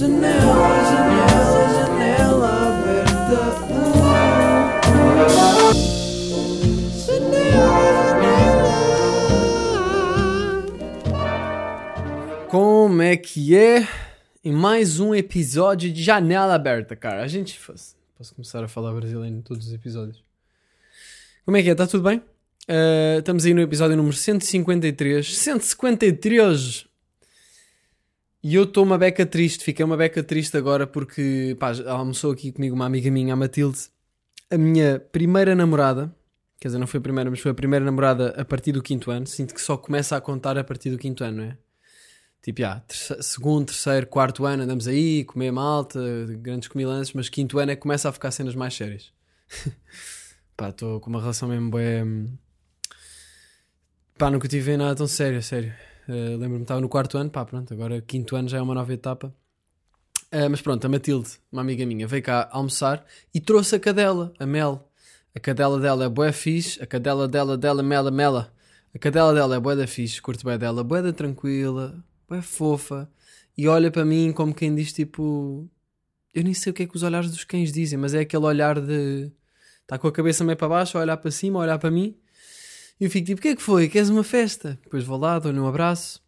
Janela, janela, janela aberta. Como é que é? Em mais um episódio de Janela Aberta, cara. A gente faz. Posso começar a falar brasileiro em todos os episódios. Como é que é? Está tudo bem? Uh, estamos aí no episódio número 153. 153! E eu estou uma beca triste, fiquei uma beca triste agora porque pá, almoçou aqui comigo uma amiga minha, a Matilde, a minha primeira namorada, quer dizer, não foi a primeira, mas foi a primeira namorada a partir do quinto ano. Sinto que só começa a contar a partir do quinto ano, não é? Tipo, já, terceiro, segundo, terceiro, quarto ano andamos aí, comer malta, grandes comilanças, mas quinto ano é que começa a ficar cenas mais sérias. pá, estou com uma relação mesmo bem. Pá, nunca tive nada tão sério, sério. Uh, Lembro-me, estava no quarto ano, pá, pronto, agora quinto ano já é uma nova etapa. Uh, mas pronto, a Matilde, uma amiga minha, veio cá almoçar e trouxe a cadela, a Mel. A cadela dela é bué fixe, a cadela dela, dela, mela, mela. A cadela dela é bué da fixe, curto bué dela, bué da tranquila, bué fofa. E olha para mim como quem diz tipo... Eu nem sei o que é que os olhares dos cães dizem, mas é aquele olhar de... Está com a cabeça meio para baixo, a olhar para cima, a olhar para mim. E eu fico tipo, o que é que foi? Queres uma festa? Depois vou lá, dou-lhe um abraço.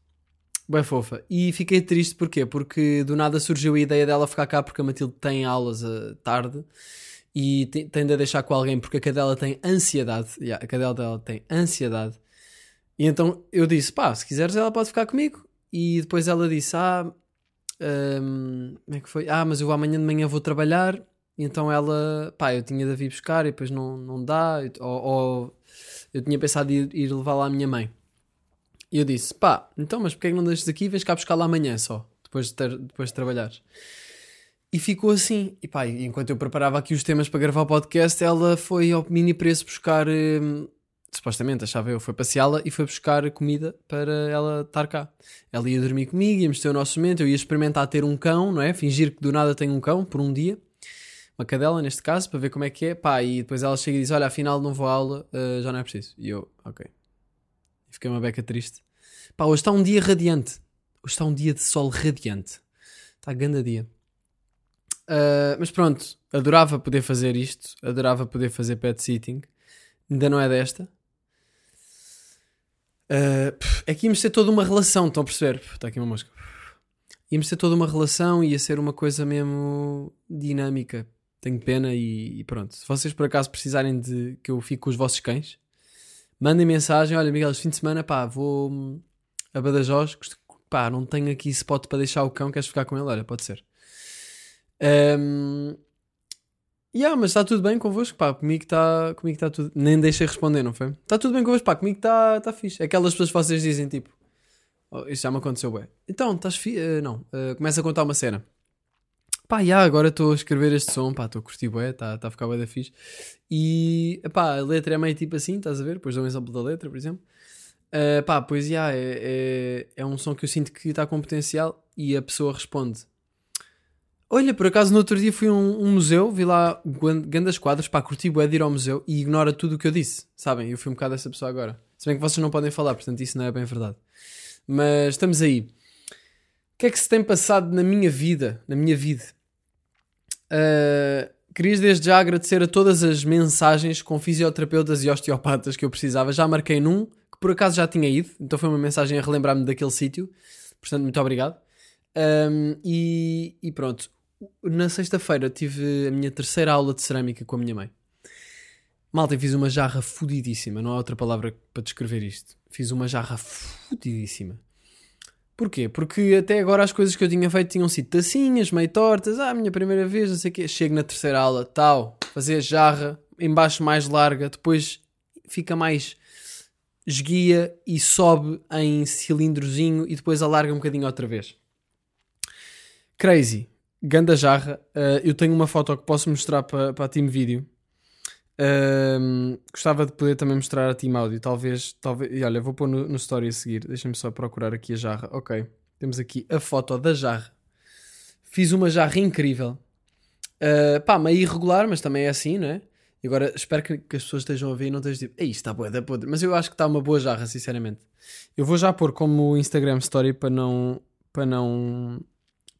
Bem fofa. E fiquei triste porquê? Porque do nada surgiu a ideia dela ficar cá porque a Matilde tem aulas à tarde e tende a deixar com alguém porque a cadela tem ansiedade. Yeah, a cadela dela tem ansiedade. E então eu disse, pá, se quiseres ela pode ficar comigo. E depois ela disse, ah, hum, como é que foi? Ah, mas eu amanhã de manhã vou trabalhar. E então ela, pá, eu tinha de vir buscar e depois não, não dá. Ou, ou eu tinha pensado em ir, ir levar lá a minha mãe. E eu disse, pá, então, mas porquê é que não deixas aqui e vens cá buscar lá amanhã só, depois de, ter, depois de trabalhares? E ficou assim. E pá, enquanto eu preparava aqui os temas para gravar o podcast, ela foi ao mini preço buscar, hum, supostamente, achava eu, foi passeá-la e foi buscar comida para ela estar cá. Ela ia dormir comigo, íamos ter o nosso momento, eu ia experimentar ter um cão, não é? Fingir que do nada tenho um cão por um dia uma cadela neste caso, para ver como é que é, pá, e depois ela chega e diz: Olha, afinal não vou à aula, uh, já não é preciso. E eu, ok. E fiquei uma beca triste. Pá, hoje está um dia radiante. Hoje está um dia de sol radiante. Está grande dia. Uh, mas pronto, adorava poder fazer isto, adorava poder fazer pet sitting. Ainda não é desta. Uh, é que íamos ter toda uma relação, estão a perceber? Está aqui uma mosca. Íamos ter toda uma relação, ia ser uma coisa mesmo dinâmica tenho pena e, e, pronto. Se vocês por acaso precisarem de que eu fique com os vossos cães, mandem mensagem. Olha, Miguel, este fim de semana, pá, vou a Badajoz, pá, não tenho aqui spot para deixar o cão, queres ficar com ele? Olha, pode ser. Um, yeah, mas está tudo bem convosco, pá, comigo está comigo tá tudo. Nem deixei responder, não foi? Está tudo bem convosco, pá, comigo está tá fixe. Aquelas pessoas que vocês dizem tipo, oh, isso já me aconteceu, ué. Então, estás fixe? Uh, não, uh, começa a contar uma cena pá, já, agora estou a escrever este som, pá, estou a curtir bué, está tá a ficar bué da fixe. E, pá, a letra é meio tipo assim, estás a ver? Depois dou um exemplo da letra, por exemplo. Uh, pá, pois já, é, é, é um som que eu sinto que está com potencial e a pessoa responde. Olha, por acaso no outro dia fui a um, um museu, vi lá grandes quadros, pá, curti bué de ir ao museu e ignora tudo o que eu disse, sabem? Eu fui um bocado essa pessoa agora. Se bem que vocês não podem falar, portanto isso não é bem verdade. Mas estamos aí. O que é que se tem passado na minha vida, na minha vida? Uh, querias desde já agradecer a todas as mensagens com fisioterapeutas e osteopatas que eu precisava. Já marquei num, que por acaso já tinha ido, então foi uma mensagem a relembrar-me daquele sítio. Portanto, muito obrigado. Um, e, e, pronto, na sexta-feira tive a minha terceira aula de cerâmica com a minha mãe. Malta, fiz uma jarra fudidíssima, não há outra palavra para descrever isto. Fiz uma jarra fudidíssima. Porquê? Porque até agora as coisas que eu tinha feito tinham sido tacinhas, meio tortas, ah, minha primeira vez, não sei o quê. Chego na terceira aula, tal, fazer jarra, embaixo mais larga, depois fica mais esguia e sobe em cilindrozinho e depois alarga um bocadinho outra vez. Crazy. Ganda jarra. Uh, eu tenho uma foto que posso mostrar para, a Team Video gostava de poder também mostrar a Team Audio. Talvez, talvez. E olha, vou pôr no, no story a seguir. Deixa-me só procurar aqui a jarra. Ok. Temos aqui a foto da jarra. Fiz uma jarra incrível. Uh, pá, meio irregular, mas também é assim, não é? E agora espero que, que, as pessoas estejam a ver e não estejam tipo, ei, isto está boa da podre. Mas eu acho que está uma boa jarra, sinceramente. Eu vou já pôr como Instagram Story para não. para não.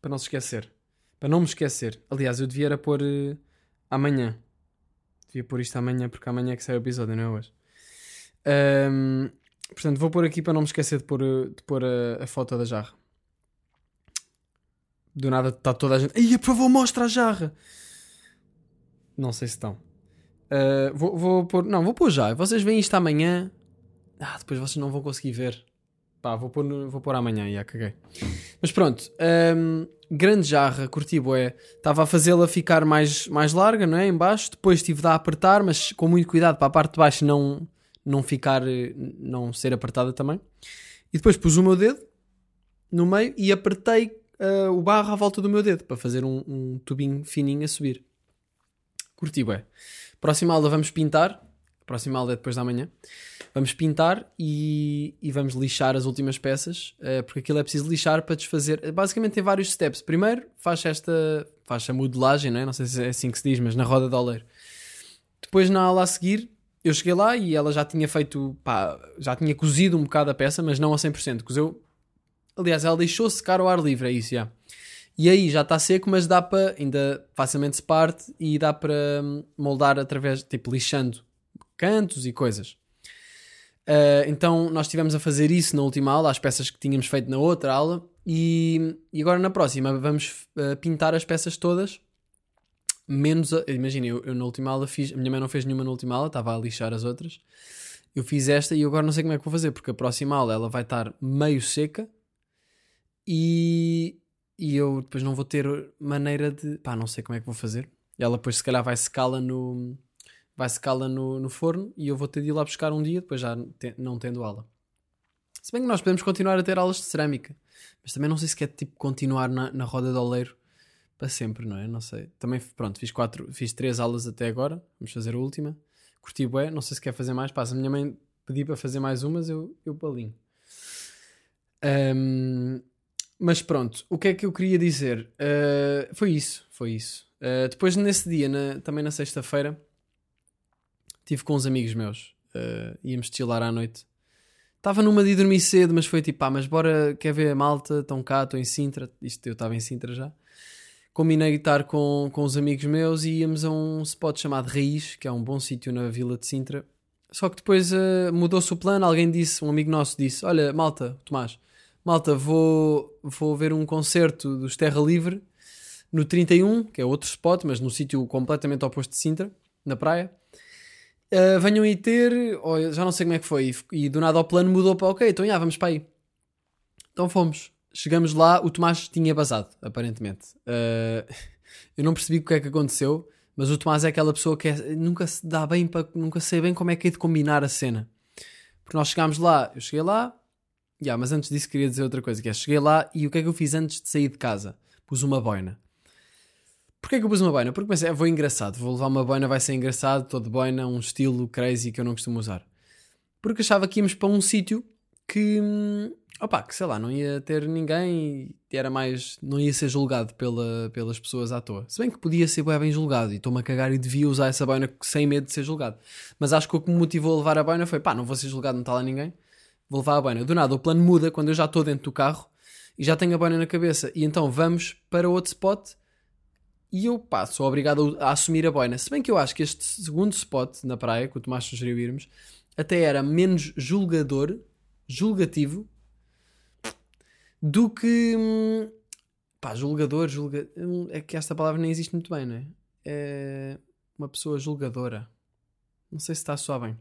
para não se esquecer. Para não me esquecer. Aliás, eu devia era pôr uh, amanhã. Devia pôr isto amanhã, porque amanhã é que sai o episódio, não é hoje. Um, portanto, vou pôr aqui para não me esquecer de pôr, de pôr a, a foto da jarra. Do nada está toda a gente. Ia, por favor, mostra a jarra. Não sei se estão. Uh, vou, vou pôr. Não, vou pôr já. Vocês veem isto amanhã. Ah, depois vocês não vão conseguir ver. Pá, vou pôr, vou pôr amanhã, já caguei. Mas pronto, um, grande jarra, curti. Estava a fazê-la ficar mais, mais larga, não é? Em baixo. Depois tive de a apertar, mas com muito cuidado para a parte de baixo não, não ficar, não ser apertada também. E depois pus o meu dedo no meio e apertei uh, o barro à volta do meu dedo para fazer um, um tubinho fininho a subir. Curti bué. Próxima aula vamos pintar. Próxima aula é depois da manhã. Vamos pintar e, e vamos lixar as últimas peças, uh, porque aquilo é preciso lixar para desfazer. Basicamente tem vários steps. Primeiro faz esta, faz a modelagem, não, é? não sei se é assim que se diz, mas na roda de oleiro. Depois na aula a seguir, eu cheguei lá e ela já tinha feito, pá, já tinha cozido um bocado a peça, mas não a 100%. Cozeu, aliás, ela deixou secar ao ar livre, é isso, já. E aí já está seco, mas dá para, ainda facilmente se parte e dá para hum, moldar através, tipo, lixando cantos e coisas. Uh, então nós estivemos a fazer isso na última aula, as peças que tínhamos feito na outra aula, e, e agora na próxima vamos uh, pintar as peças todas, menos. Imagina, eu, eu, na última aula fiz. A minha mãe não fez nenhuma na última aula, estava a lixar as outras. Eu fiz esta e agora não sei como é que vou fazer, porque a próxima aula ela vai estar meio seca e, e eu depois não vou ter maneira de. pá, não sei como é que vou fazer. Ela depois se calhar vai secá-la no vai secá-la no, no forno e eu vou ter de ir lá buscar um dia, depois já não tendo aula. Se bem que nós podemos continuar a ter aulas de cerâmica, mas também não sei se quer tipo continuar na, na roda de oleiro para sempre, não é? Não sei. Também, pronto, fiz quatro, fiz três aulas até agora, vamos fazer a última. Curti bué, não sei se quer fazer mais, passa. A minha mãe pediu para fazer mais umas, eu, eu balinho. Um, mas pronto, o que é que eu queria dizer? Uh, foi isso, foi isso. Uh, depois nesse dia, na, também na sexta-feira, Estive com uns amigos meus. Uh, íamos chilar à noite. Estava numa de dormir cedo, mas foi tipo, pá, mas bora, quer ver a malta? Estão cá, estou em Sintra. Isto eu estava em Sintra já. Combinei estar com, com os amigos meus e íamos a um spot chamado Raiz, que é um bom sítio na vila de Sintra. Só que depois uh, mudou-se o plano. Alguém disse, um amigo nosso disse: Olha, malta, Tomás, malta, vou, vou ver um concerto dos Terra Livre no 31, que é outro spot, mas no sítio completamente oposto de Sintra, na praia. Uh, venham aí ter, ou já não sei como é que foi, e, do nada o plano mudou para ok, então já, vamos para aí. Então fomos. Chegamos lá, o Tomás tinha basado, aparentemente. Uh, eu não percebi o que é que aconteceu, mas o Tomás é aquela pessoa que é, nunca se dá bem para. nunca sei bem como é que é de combinar a cena. Porque nós chegámos lá, eu cheguei lá, yeah, mas antes disso queria dizer outra coisa, que é cheguei lá e o que é que eu fiz antes de sair de casa? Pus uma boina. Porquê que eu pus uma boina? Porque pensei, é, vou engraçado, vou levar uma boina, vai ser engraçado, todo boina, um estilo crazy que eu não costumo usar. Porque achava que íamos para um sítio que, hum, opá, que sei lá, não ia ter ninguém e era mais, não ia ser julgado pela, pelas pessoas à toa. Se bem que podia ser bem julgado e estou-me a cagar e devia usar essa boina sem medo de ser julgado. Mas acho que o que me motivou a levar a boina foi, pá, não vou ser julgado, não está lá ninguém, vou levar a boina. Do nada, o plano muda quando eu já estou dentro do carro e já tenho a boina na cabeça. E então vamos para outro spot e eu, pá, sou obrigado a, assumir a boina. Se bem que eu acho que este segundo spot na praia, que o Tomás sugeriu irmos, até era menos julgador, julgativo, do que. Hum, pá, julgador, julga... Hum, é que esta palavra nem existe muito bem, não é? É uma pessoa julgadora. Não sei se está só bem.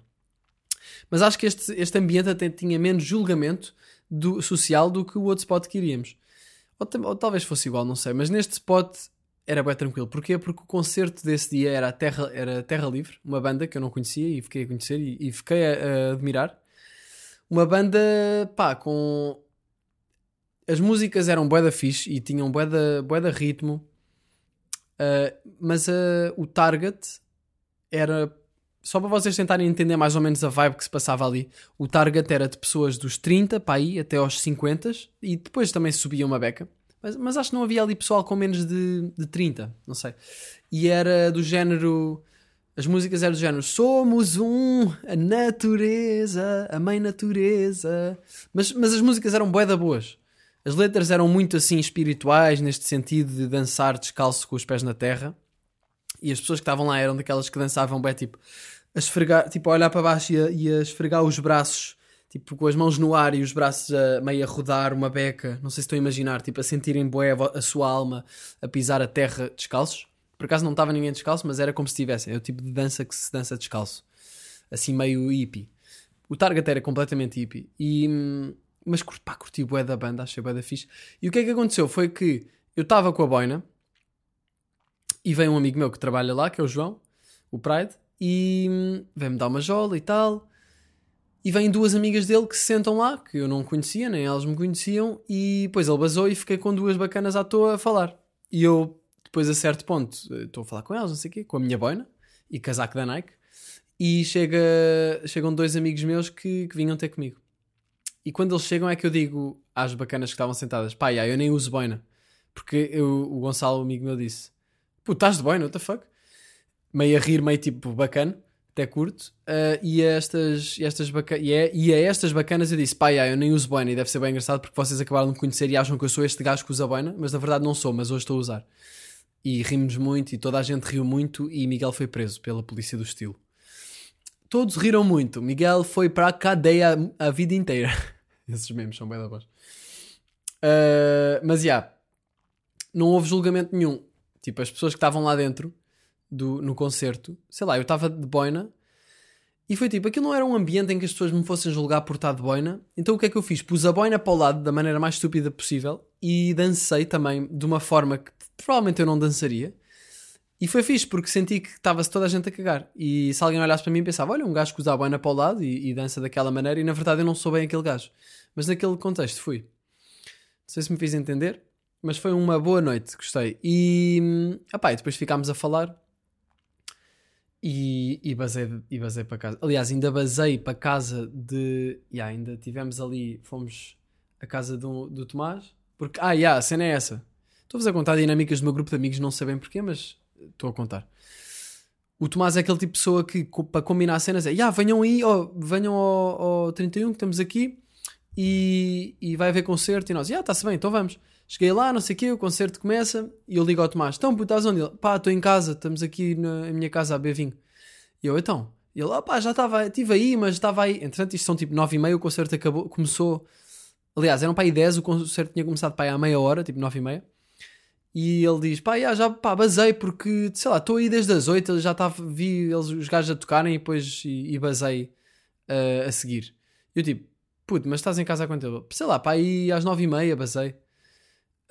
Mas acho que este, este ambiente até tinha menos julgamento do, social do que o outro spot que iríamos. Ou, ou talvez fosse igual, não sei. Mas neste spot era bem tranquilo. Porquê? Porque o concerto desse dia era Terra, era Terra Livre, uma banda que eu não conhecia e fiquei a conhecer e, e fiquei a, a, admirar. Uma banda, pá, com... As músicas eram bué da fixe e tinham bué da, bué da ritmo, uh, mas uh, o target era... Só para vocês tentarem entender mais ou menos a vibe que se passava ali, o target era de pessoas dos 30 para aí até aos 50 e depois também subia uma beca. Mas, mas acho que não havia ali pessoal com menos de, de 30, não sei. E era do género. As músicas eram do género Somos um, a natureza, a mãe natureza. Mas, mas as músicas eram bué da boas. As letras eram muito assim espirituais, neste sentido de dançar descalço com os pés na terra. E as pessoas que estavam lá eram daquelas que dançavam bem, tipo, a esfregar, tipo, a olhar para baixo e a, e a esfregar os braços, tipo, com as mãos no ar e os braços a, meio a rodar uma beca. Não sei se estou a imaginar, tipo, a sentirem bué a sua alma a pisar a terra descalços. Por acaso não estava ninguém descalço, mas era como se estivessem. É o tipo de dança que se dança descalço. Assim meio hippie. O target era completamente hippie. E, mas pá, curti bué da banda, achei bué da fixe. E o que é que aconteceu? Foi que eu estava com a boina e veio um amigo meu que trabalha lá, que é o João, o Pride, e hum, vem-me dar uma jola e tal. E vêm duas amigas dele que se sentam lá, que eu não conhecia, nem elas me conheciam, e depois ele basou e fiquei com duas bacanas à toa a falar. E eu depois, a certo ponto, estou a falar com elas, não sei o quê, com a minha boina e casaco da Nike. E chega, chegam dois amigos meus que, que vinham ter comigo. E quando eles chegam é que eu digo às bacanas que estavam sentadas: pá, eu nem uso boina. Porque eu, o Gonçalo, o amigo meu, disse: pô, estás de boina, what the fuck? Meio a rir, meio tipo bacana, até curto. Uh, e, a estas, e, estas baca e, a, e a estas bacanas eu disse: pá, eu nem uso boina. E deve ser bem engraçado porque vocês acabaram de me conhecer e acham que eu sou este gajo que usa boina, mas na verdade não sou, mas hoje estou a usar e rimos muito e toda a gente riu muito e Miguel foi preso pela polícia do estilo. Todos riram muito. Miguel foi para a cadeia a vida inteira. Esses memes são bem da voz. Uh, mas já, yeah, não houve julgamento nenhum. Tipo, as pessoas que estavam lá dentro do, no concerto, sei lá, eu estava de boina e foi tipo, aquilo não era um ambiente em que as pessoas me fossem julgar por estar de boina. Então o que é que eu fiz? Pus a boina para o lado da maneira mais estúpida possível e dancei também de uma forma que provavelmente eu não dançaria. E foi fixe, porque senti que estava-se toda a gente a cagar. E se alguém olhasse para mim pensava, olha, um gajo que usa a boina para o lado e, e, dança daquela maneira, e na verdade eu não sou bem aquele gajo. Mas naquele contexto fui. Não sei se me fiz entender, mas foi uma boa noite, gostei. E, opá, e depois ficámos a falar e, e, basei, e basei para casa. Aliás, ainda basei para casa de. Yeah, ainda tivemos ali, fomos a casa do, do Tomás. Porque, ah, yeah, a cena é essa. Estou-vos a contar dinâmicas do meu grupo de amigos, não sei bem porquê, mas estou a contar. O Tomás é aquele tipo de pessoa que, para combinar cenas, é: yeah, venham aí, oh, venham ao, ao 31 que estamos aqui e, e vai haver concerto. E nós, yeah, está-se bem, então vamos. Cheguei lá, não sei o quê, o concerto começa e eu ligo ao Tomás: então, puto, estás onde? Ele, pá, estou em casa, estamos aqui na minha casa a beber vinho. E eu, então, e ele, ah, pá, já estava, estive aí, mas estava aí. Entretanto, isto são tipo 9 e meia, o concerto acabou, começou. Aliás, eram para aí 10, o concerto tinha começado para aí à meia hora, tipo 9 e meia. E ele diz: pá, já, já pá, basei porque, sei lá, estou aí desde as 8, já estava, vi eles, os gajos a tocarem e depois e, e basei uh, a seguir. Eu tipo, puto, mas estás em casa há quanto tempo? Sei lá, pá, aí às 9 e meia basei.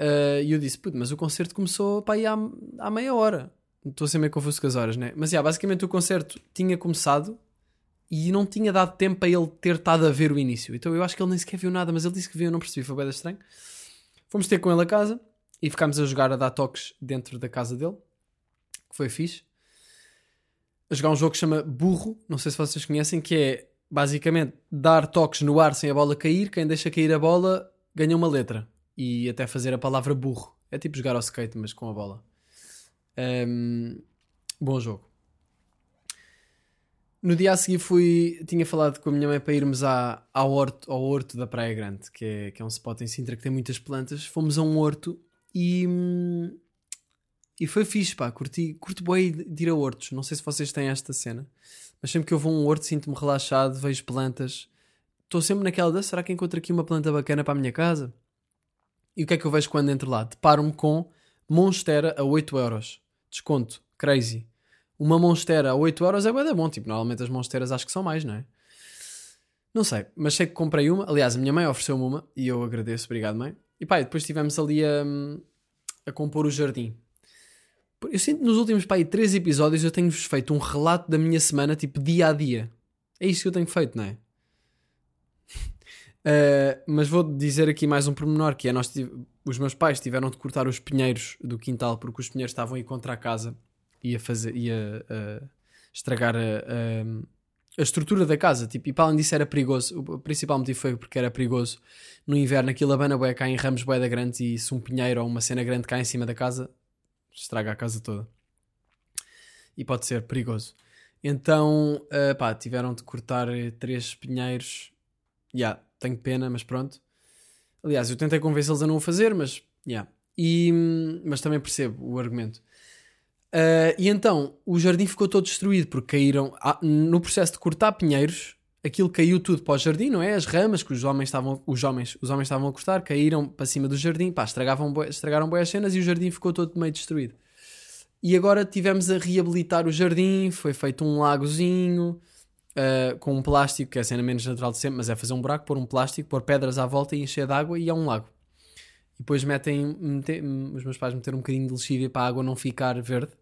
Uh, e eu disse, puto, mas o concerto começou pá, aí à, à meia hora. Estou a ser meio confuso com as horas, né? Mas, yeah, basicamente o concerto tinha começado e não tinha dado tempo para ele ter estado a ver o início. Então eu acho que ele nem sequer viu nada, mas ele disse que viu, eu não percebi, foi bem estranho. Fomos ter com ele a casa e ficámos a jogar, a dar toques dentro da casa dele, que foi fixe. A jogar um jogo que chama Burro, não sei se vocês conhecem, que é basicamente dar toques no ar sem a bola cair. Quem deixa cair a bola ganha uma letra e até fazer a palavra burro. É tipo jogar ao skate, mas com a bola. Um, bom jogo. No dia a seguir fui, tinha falado com a minha mãe para irmos à, ao, horto, ao horto da Praia Grande, que é, que é um spot em Sintra que tem muitas plantas. Fomos a um horto e, e foi fixe, pá. Curti, curto bem de ir a hortos. Não sei se vocês têm esta cena, mas sempre que eu vou a um horto sinto-me relaxado, vejo plantas. Estou sempre naquela de, será que encontro aqui uma planta bacana para a minha casa? E o que é que eu vejo quando entro lá? Deparo-me com Monstera a 8 euros. Desconto. Crazy. Uma Monstera a 8 euros é bem bom. Tipo, normalmente as Monsteras acho que são mais, não é? Não sei, mas sei que comprei uma. Aliás, a minha mãe ofereceu-me uma e eu agradeço. Obrigado, mãe. E pá, depois estivemos ali a, a compor o jardim. Eu sinto nos últimos pá, três episódios eu tenho-vos feito um relato da minha semana, tipo dia a dia. É isso que eu tenho feito, não é? Uh, mas vou dizer aqui mais um pormenor: que é nós os meus pais tiveram de cortar os pinheiros do quintal porque os pinheiros estavam a ir contra a casa e a, fazer, ia, uh, estragar a, a a estrutura da casa, tipo, e para além disso era perigoso. O principal motivo foi porque era perigoso. No inverno aquilo abana bué, cai em ramos bué da grandes e se um pinheiro ou uma cena grande cai em cima da casa, estraga a casa toda. E pode ser perigoso. Então, uh, pá, tiveram de cortar três pinheiros. Yeah, tenho pena, mas pronto. Aliás, eu tentei convencê-los a não o fazer, mas, yeah. e, mas também percebo o argumento. Uh, e então o jardim ficou todo destruído porque caíram ah, no processo de cortar pinheiros. Aquilo caiu tudo para o jardim, não é? As ramas que os homens estavam, os homens, os homens estavam a cortar caíram para cima do jardim, pá, estragavam, estragaram boas cenas e o jardim ficou todo meio destruído. E agora tivemos a reabilitar o jardim, foi feito um lagozinho uh, com um plástico, que é a cena menos natural de sempre, mas é fazer um buraco, pôr um plástico, pôr pedras à volta e encher de água e é um lago. E depois metem, metem os meus pais meteram um bocadinho de lexívia para a água não ficar verde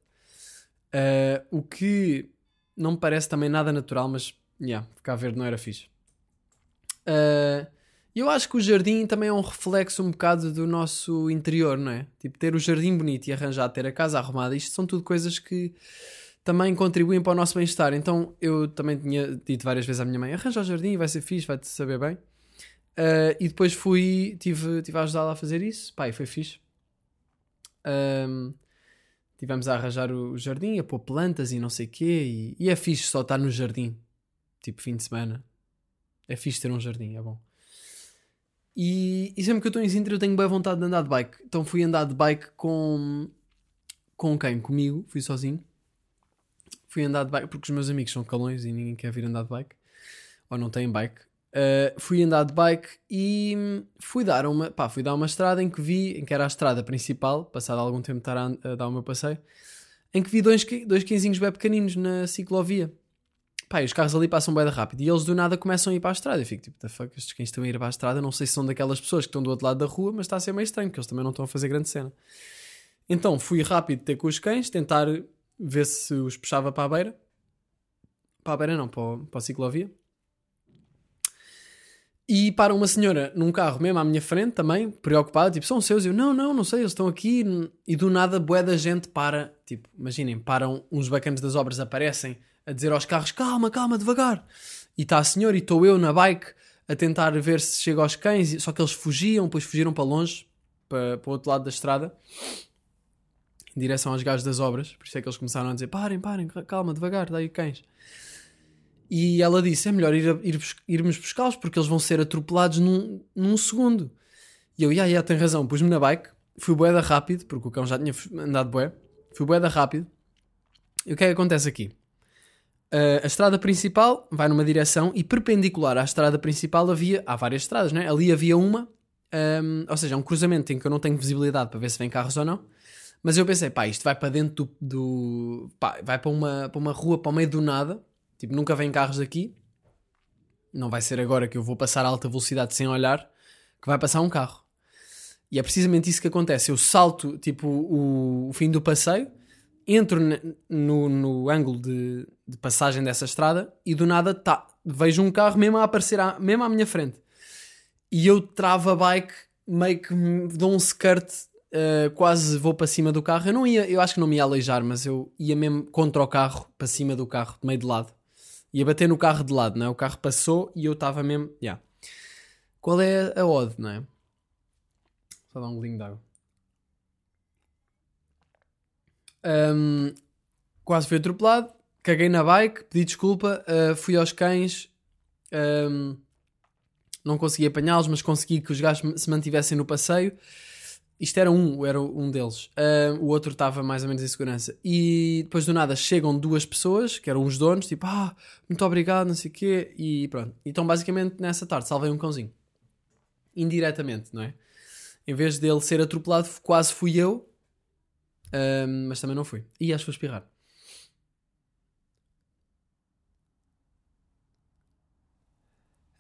Uh, o que não me parece também nada natural, mas yeah, ficar verde não era fixe. Uh, eu acho que o jardim também é um reflexo um bocado do nosso interior, não é? Tipo, ter o jardim bonito e arranjar, ter a casa arrumada, isto são tudo coisas que também contribuem para o nosso bem-estar. Então eu também tinha dito várias vezes à minha mãe: arranja o jardim, vai ser fixe, vai-te saber bem. Uh, e depois fui, tive, tive a ajudá-la a fazer isso, e foi fixe. Um, Tivemos a arranjar o jardim, a pôr plantas e não sei o quê. E, e, é fixe só estar no jardim. Tipo, fim de semana. É fixe ter um jardim, é bom. E, e sempre que eu estou em Sintra eu tenho boa vontade de andar de bike. Então fui andar de bike com... Com quem? Comigo. Fui sozinho. Fui andar de bike porque os meus amigos são calões e ninguém quer vir andar de bike. Ou não têm bike. Uh, fui andar de bike e fui dar uma, pá, fui dar uma estrada em que vi, em que era a estrada principal, passado algum tempo estar a, dar o meu passeio, em que vi dois, dois quinzinhos bem pequeninos na ciclovia. Pá, e os carros ali passam bem rápido e eles do nada começam a ir para a estrada. Eu fico tipo, the fuck, estes cães estão a ir para a estrada, não sei se são daquelas pessoas que estão do outro lado da rua, mas está a ser meio estranho, porque eles também não estão a fazer grande cena. Então fui rápido ter com os cães, tentar ver se os puxava para a beira. Para a beira não, para, para a ciclovia e para uma senhora num carro mesmo à minha frente também, preocupada, tipo, são seus? Eu, não, não, não sei, eles estão aqui. E do nada, bué da gente para, tipo, imaginem, param, uns bacanas das obras aparecem a dizer aos carros, calma, calma, devagar. E está a senhora e estou eu na bike a tentar ver se chega aos cães, só que eles fugiam, depois fugiram para longe, para, para o outro lado da estrada, em direção aos gajos das obras. Por isso é que eles começaram a dizer, parem, parem, calma, devagar, daí cães. E ela disse: é melhor ir, ir irmos buscá-los porque eles vão ser atropelados num, num segundo. E eu, ia, yeah, yeah, tem razão. Pus-me na bike, fui boeda rápido, porque o cão já tinha andado bué. Fui boeda rápido. E o que é que acontece aqui? Uh, a estrada principal vai numa direção e perpendicular à estrada principal havia. Há várias estradas, né? Ali havia uma, um, ou seja, um cruzamento em que eu não tenho visibilidade para ver se vem carros ou não. Mas eu pensei, pá, isto vai para dentro do. do pá, vai para uma, para uma rua, para o meio do nada. Tipo, nunca vêm carros aqui. Não vai ser agora que eu vou passar a alta velocidade sem olhar que vai passar um carro. E é precisamente isso que acontece. Eu salto, tipo, o, o fim do passeio, entro no, no ângulo de, de, passagem dessa estrada e do nada tá, vejo um carro mesmo a aparecer à, mesmo à minha frente. E eu travo a bike, meio que dou um skirt, uh, quase vou para cima do carro. Eu não ia, eu acho que não me ia aleijar, mas eu ia mesmo contra o carro, para cima do carro, meio de lado ia bater no carro de lado, não é? O carro passou e eu estava mesmo. Yeah. Qual é a odd, não é? Só dar um golinho de água. Um, quase fui atropelado, caguei na bike, pedi desculpa, uh, fui aos cães, um, não consegui apanhá-los, mas consegui que os gajos se mantivessem no passeio. Isto era um, era um deles. Uh, o outro estava mais ou menos em segurança. E depois do nada chegam duas pessoas, que eram os donos, tipo, ah, muito obrigado, não sei o quê. E pronto. Então, basicamente, nessa tarde, salvei um cãozinho. Indiretamente, não é? Em vez dele ser atropelado, quase fui eu. Uh, mas também não fui. E acho que vou espirrar.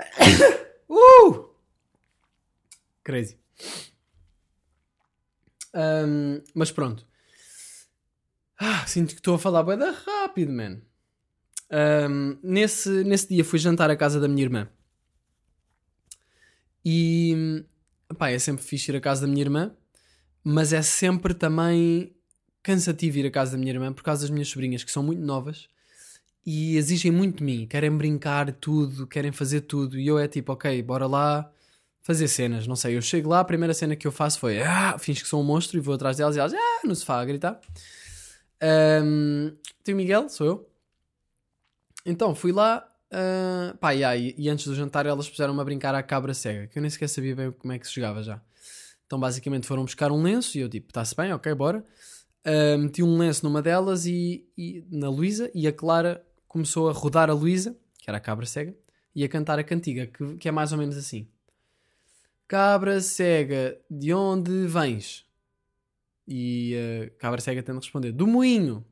uh! Crazy. Um, mas pronto. Ah, sinto que estou a falar bem rápido, man. Um, nesse, nesse dia fui jantar à casa da minha irmã. E pá, é sempre fixe ir à casa da minha irmã, mas é sempre também cansativo ir à casa da minha irmã por causa das minhas sobrinhas que são muito novas e exigem muito de mim, querem brincar tudo, querem fazer tudo. E eu é tipo, ok, bora lá, fazer cenas, não sei. Eu chego lá, a primeira cena que eu faço foi ah, finge que sou um monstro e vou atrás delas e elas ah, no sofá a gritar. Um, tem o Miguel, sou eu. Então fui lá Uh, pá, yeah, e, e antes do jantar elas puseram-me a brincar à cabra cega, que eu nem sequer sabia bem como é que se jogava já. Então basicamente foram buscar um lenço e eu tipo, está-se bem, ok, bora. Uh, meti um lenço numa delas e, e na Luísa e a Clara começou a rodar a Luísa, que era a cabra cega, e a cantar a cantiga, que, que é mais ou menos assim. Cabra cega, de onde vens? E a uh, cabra cega tenta responder, do moinho.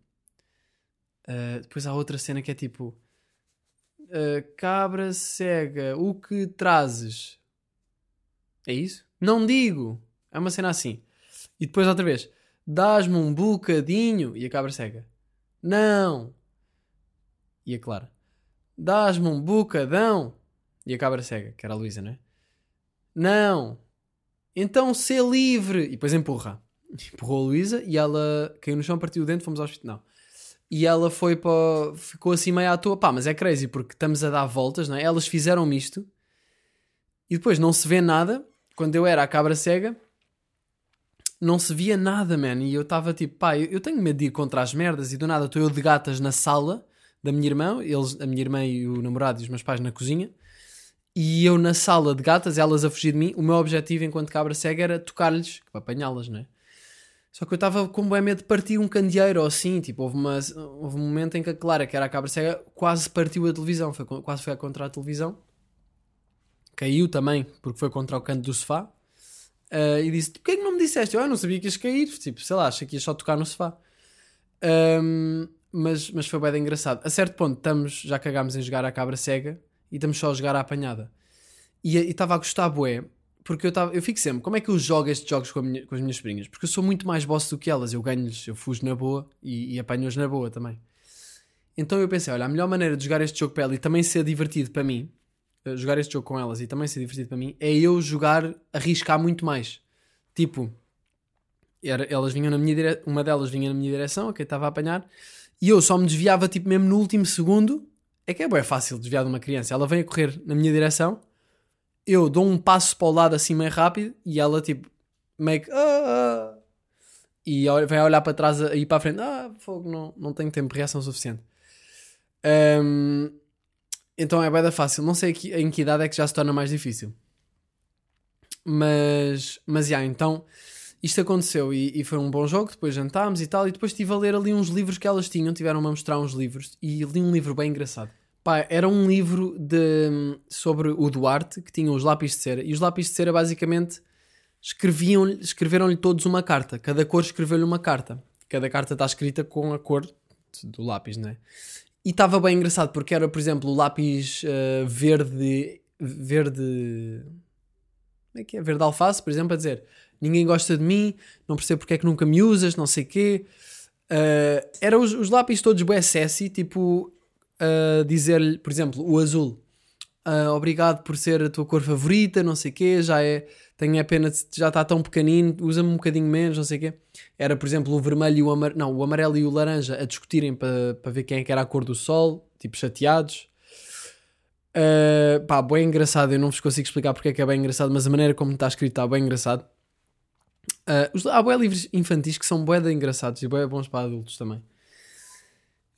Uh, depois há outra cena que é tipo, uh, cabra cega, o que trazes? É isso? Não digo. É uma cena assim. E depois outra vez. Dás-me um bocadinho. E a cabra cega. Não. E a Clara. Dás-me um bocadão. E a cabra cega, que era a Luísa, não é? Não. Então ser livre. E depois empurra. Empurrou a Luísa e ela caiu no chão, partiu o dente, fomos ao hospital. Não. E ela foi para. ficou assim meio à toa. Pá, mas é crazy porque estamos a dar voltas, não é? Elas fizeram-me isto e depois não se vê nada quando eu era a cabra cega, não se via nada, man. E eu estava tipo, pá, eu, tenho medo de ir contra as merdas. E do nada estou eu de gatas na sala da minha irmã, eles, a minha irmã e o namorado e os meus pais na cozinha. E eu na sala de gatas, elas a fugir de mim. O meu objetivo enquanto cabra cega era tocar-lhes, para apanhá-las, não é? Só que eu estava com bem medo de partir um candeeiro ou assim. Tipo, houve, uma, houve um momento em que a Clara, que era a cabra cega, quase partiu a televisão. Foi, quase foi contra a televisão caiu também, porque foi contra o canto do sofá. Uh, e disse: Porquê que não me disseste? Eu ah, não sabia que ias cair. Tipo, sei lá, achei que ias só tocar no sofá. Um, mas, mas foi bem engraçado. A certo ponto, estamos, já cagámos em jogar a cabra cega e estamos só a jogar a apanhada. E estava a gostar, bué, porque eu, tava, eu fico sempre: como é que eu jogo estes jogos com, minha, com as minhas sobrinhas? Porque eu sou muito mais boss do que elas. Eu ganho-lhes, eu fujo na boa e, e apanho-os na boa também. Então eu pensei: olha, a melhor maneira de jogar este jogo para ela e também ser divertido para mim jogar este jogo com elas e também ser divertido para mim é eu jogar, arriscar muito mais. Tipo, era, elas vinham na minha dire... uma delas vinha na minha direção, que estava a apanhar, e eu só me desviava tipo mesmo no último segundo. É que é bem fácil desviar de uma criança. Ela vem a correr na minha direção, eu dou um passo para o lado assim meio rápido e ela tipo meio que. Ah, ah, e vem a olhar para trás e para a frente. Ah, fogo, não, não tenho tempo reação suficiente. Um, então é bem fácil. Não sei em que idade é que já se torna mais difícil. Mas, mas, já, então isto aconteceu e, e, foi um bom jogo. Depois jantámos e tal. E depois estive a ler ali uns livros que elas tinham. Tiveram-me a mostrar uns livros e li um livro bem engraçado. Pá, era um livro de, sobre o Duarte que tinha os lápis de cera. E os lápis de cera basicamente escreviam escreveram-lhe todos uma carta. Cada cor escreveu-lhe uma carta. Cada carta está escrita com a cor do lápis, não é? E estava bem engraçado porque era, por exemplo, o lápis uh, verde. Verde. Como é que é? Verde alface, por exemplo, a dizer ninguém gosta de mim, não percebo porque é que nunca me usas, não sei quê. Uh, eram os, os lápis todos sassy, tipo uh, dizer-lhe, por exemplo, o azul. Uh, obrigado por ser a tua cor favorita, não sei quê, já é tenho a pena de já está tão pequenino, usa-me um bocadinho menos, não sei quê. Era, por exemplo, o vermelho e o amarelo, não, o amarelo e o laranja a discutirem para pa ver quem é que era a cor do sol, tipo chateados. Uh, pá, bem engraçado, eu não vos consigo explicar porque é que é bem engraçado, mas a maneira como está escrito está bem engraçado. Uh, os, há bué livros infantis que são bué de engraçados e bué bons para adultos também.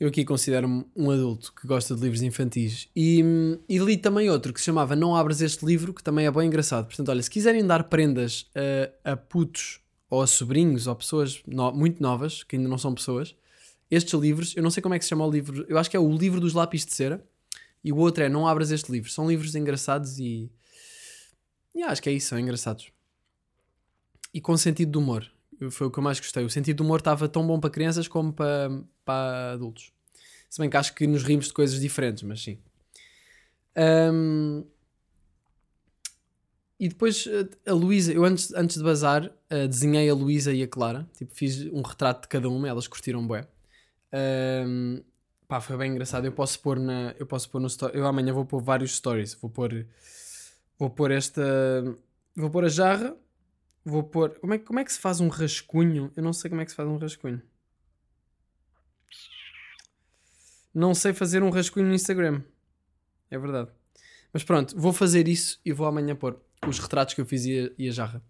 Eu aqui considero-me um adulto que gosta de livros infantis. E, e, li também outro que se chamava Não Abras Este Livro, que também é bem engraçado. Portanto, olha, se quiserem dar prendas a, a putos ou a sobrinhos ou pessoas no, muito novas, que ainda não são pessoas, estes livros, eu não sei como é que se chama o livro, eu acho que é o livro dos lápis de cera, e o outro é Não Abras Este Livro. São livros engraçados e. e acho que é isso, são engraçados. E com sentido de humor foi o que eu mais gostei. O sentido do humor estava tão bom para crianças como para, para adultos. Se bem que acho que nos rimos de coisas diferentes, mas sim. Um, e depois a Luísa, eu antes, antes de bazar, uh, desenhei a Luísa e a Clara. Tipo, fiz um retrato de cada uma, elas curtiram bem. Um, pá, foi bem engraçado. Eu posso pôr na. Eu posso pôr no story. Eu amanhã vou pôr vários stories. Vou pôr. Vou pôr esta. Vou pôr a jarra Vou pôr. Como é, como é que se faz um rascunho? Eu não sei como é que se faz um rascunho. Não sei fazer um rascunho no Instagram. É verdade. Mas pronto, vou fazer isso e vou amanhã pôr os retratos que eu fiz e a, e a jarra.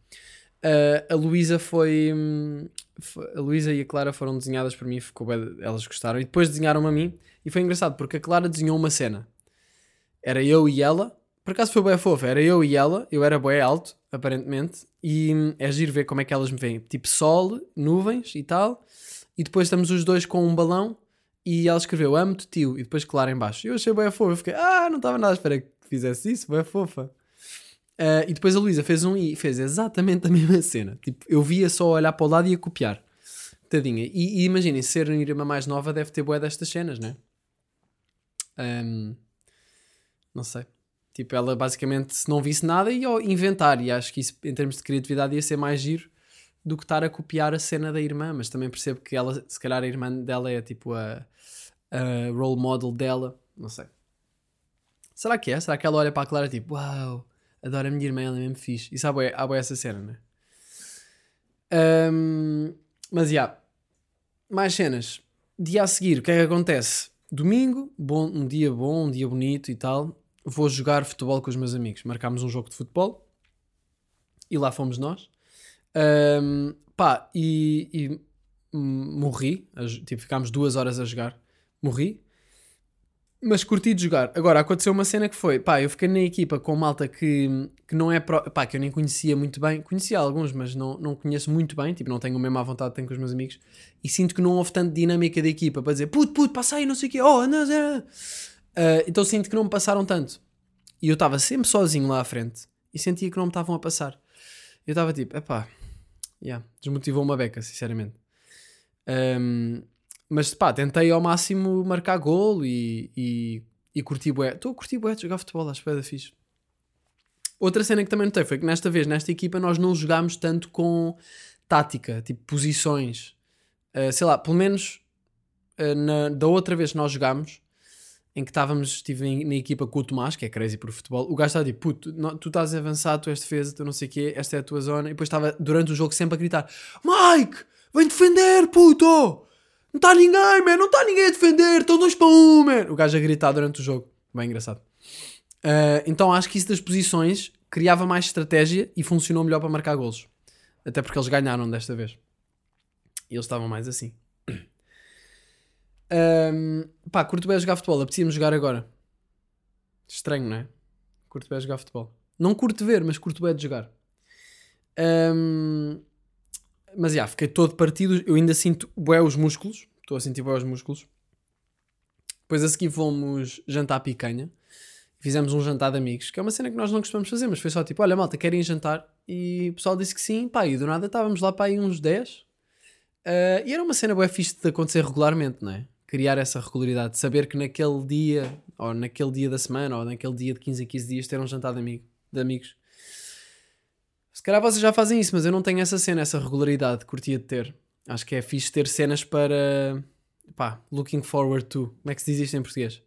Uh, a Luísa foi, foi, A Luísa e a Clara foram desenhadas por mim, ficou bem, elas gostaram. E depois desenharam-me a mim. E foi engraçado porque a Clara desenhou uma cena. era eu e ela. Por acaso foi bem fofa, era eu e ela, eu era bem alto, aparentemente, e hum, é giro ver como é que elas me veem. Tipo sol, nuvens e tal, e depois estamos os dois com um balão e ela escreveu amo-te tio, e depois claro em baixo. Eu achei bem fofa, eu fiquei, ah, não estava nada à espera que fizesse isso, bem fofa. Uh, e depois a Luísa fez um e fez exatamente a mesma cena. Tipo, eu via só olhar para o lado e ia copiar. Tadinha. E, e imaginem, ser uma irmã mais nova deve ter boé destas cenas, né? Um, não sei. Tipo, ela basicamente, se não visse nada, ia inventar. E acho que isso, em termos de criatividade, ia ser mais giro do que estar a copiar a cena da irmã. Mas também percebo que ela, se calhar, a irmã dela é tipo a, a role model dela. Não sei. Será que é? Será que ela olha para a Clara tipo, uau, adoro a minha irmã, ela é mesmo fixe. Há boa, há boa essa cena, né? Um, mas já. Yeah. Mais cenas. Dia a seguir, o que é que acontece? Domingo, bom, um dia bom, um dia bonito e tal vou jogar futebol com os meus amigos. Marcámos um jogo de futebol e lá fomos nós. Um, pá, e, e morri. Tipo, ficámos duas horas a jogar. Morri. Mas curti de jogar. Agora, aconteceu uma cena que foi, pá, eu fiquei na equipa com malta que, que não é, pro, pá, que eu nem conhecia muito bem. Conhecia alguns, mas não, não conheço muito bem. Tipo, não tenho a mesma vontade que tenho com os meus amigos. E sinto que não houve tanto dinâmica da equipa para dizer, puto, puto, passa aí, não sei o quê. Oh, não, não. Uh, então sinto que não me passaram tanto. E eu estava sempre sozinho lá à frente e sentia que não me estavam a passar. Eu estava tipo, epá, yeah, desmotivou uma beca, sinceramente. Um, mas pá, tentei ao máximo marcar golo e, e, e curti bué. Estou a curtir bué de jogar futebol, acho que é fixe. Outra cena que também notei foi que nesta vez, nesta equipa, nós não jogámos tanto com tática, tipo posições. Uh, sei lá, pelo menos uh, na, da outra vez que nós jogámos, em que estávamos, estive na equipa com o Tomás, que é crazy por futebol, o gajo estava tipo, puto, não, tu estás avançado, tu és defesa, tu não sei o quê, esta é a tua zona, e depois estava durante o jogo sempre a gritar, Mike, vem defender, puto! Não está ninguém, man, não está ninguém a defender, estão dois para um, man! O gajo a gritar durante o jogo, bem engraçado. Uh, então acho que isso das posições criava mais estratégia e funcionou melhor para marcar golos. Até porque eles ganharam desta vez. E eles estavam mais assim. Um, pá, curto bem jogar futebol, apetecia-me jogar agora. Estranho, não é? Curto bem jogar futebol. Não curto ver, mas curto bem de jogar. Um, mas já, fiquei todo partido. Eu ainda sinto bué os músculos. Estou a sentir bué os músculos. Depois a seguir fomos jantar picanha. Fizemos um jantar de amigos, que é uma cena que nós não costumamos fazer, mas foi só tipo: olha, malta, querem jantar? E o pessoal disse que sim, pá, e do nada estávamos lá para aí uns 10. Uh, ah, e era uma cena bué fixe de acontecer regularmente, não é? Criar essa regularidade, saber que naquele dia, ou naquele dia da semana, ou naquele dia de 15 a 15 dias, ter um jantar de, amigo, de amigos. Se calhar vocês já fazem isso, mas eu não tenho essa cena, essa regularidade, curtia de ter. Acho que é fixe ter cenas para. pá, looking forward to. Como é que se diz isto em português?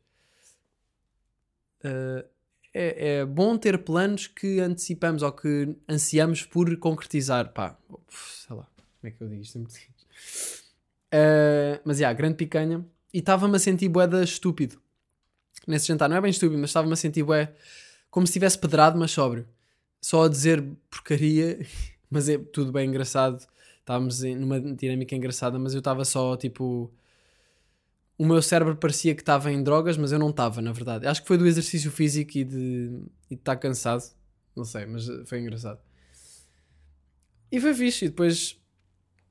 Uh, é, é, bom ter planos que antecipamos ou que ansiamos por concretizar. Pá, sei lá, como é que eu digo isto em português? Uh, mas, já, yeah, grande picanha. E estava-me a sentir boeda estúpido. Nesse jantar. Não é bem estúpido, mas estava-me a sentir bué como se tivesse pedrado, mas sóbrio. Só a dizer porcaria, mas é tudo bem engraçado. Estávamos numa dinâmica engraçada, mas eu estava só, tipo... O meu cérebro parecia que estava em drogas, mas eu não estava, na verdade. Acho que foi do exercício físico e de, e de estar cansado. Não sei, mas foi engraçado. E foi fixe. E depois